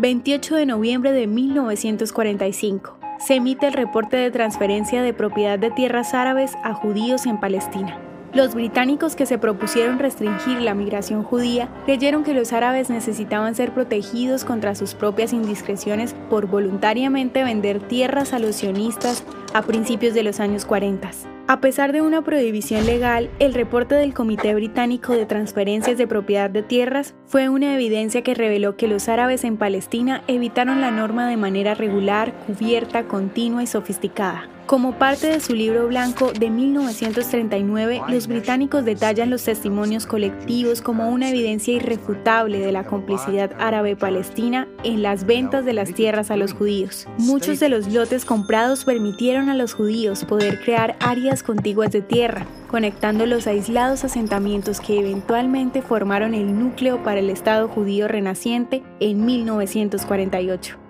28 de noviembre de 1945. Se emite el reporte de transferencia de propiedad de tierras árabes a judíos en Palestina. Los británicos que se propusieron restringir la migración judía creyeron que los árabes necesitaban ser protegidos contra sus propias indiscreciones por voluntariamente vender tierras a los sionistas a principios de los años 40. A pesar de una prohibición legal, el reporte del Comité Británico de Transferencias de Propiedad de Tierras fue una evidencia que reveló que los árabes en Palestina evitaron la norma de manera regular, cubierta, continua y sofisticada. Como parte de su libro blanco de 1939, los británicos detallan los testimonios colectivos como una evidencia irrefutable de la complicidad árabe-palestina en las ventas de las tierras a los judíos. Muchos de los lotes comprados permitieron a los judíos poder crear áreas contiguas de tierra, conectando los aislados asentamientos que eventualmente formaron el núcleo para el Estado judío renaciente en 1948.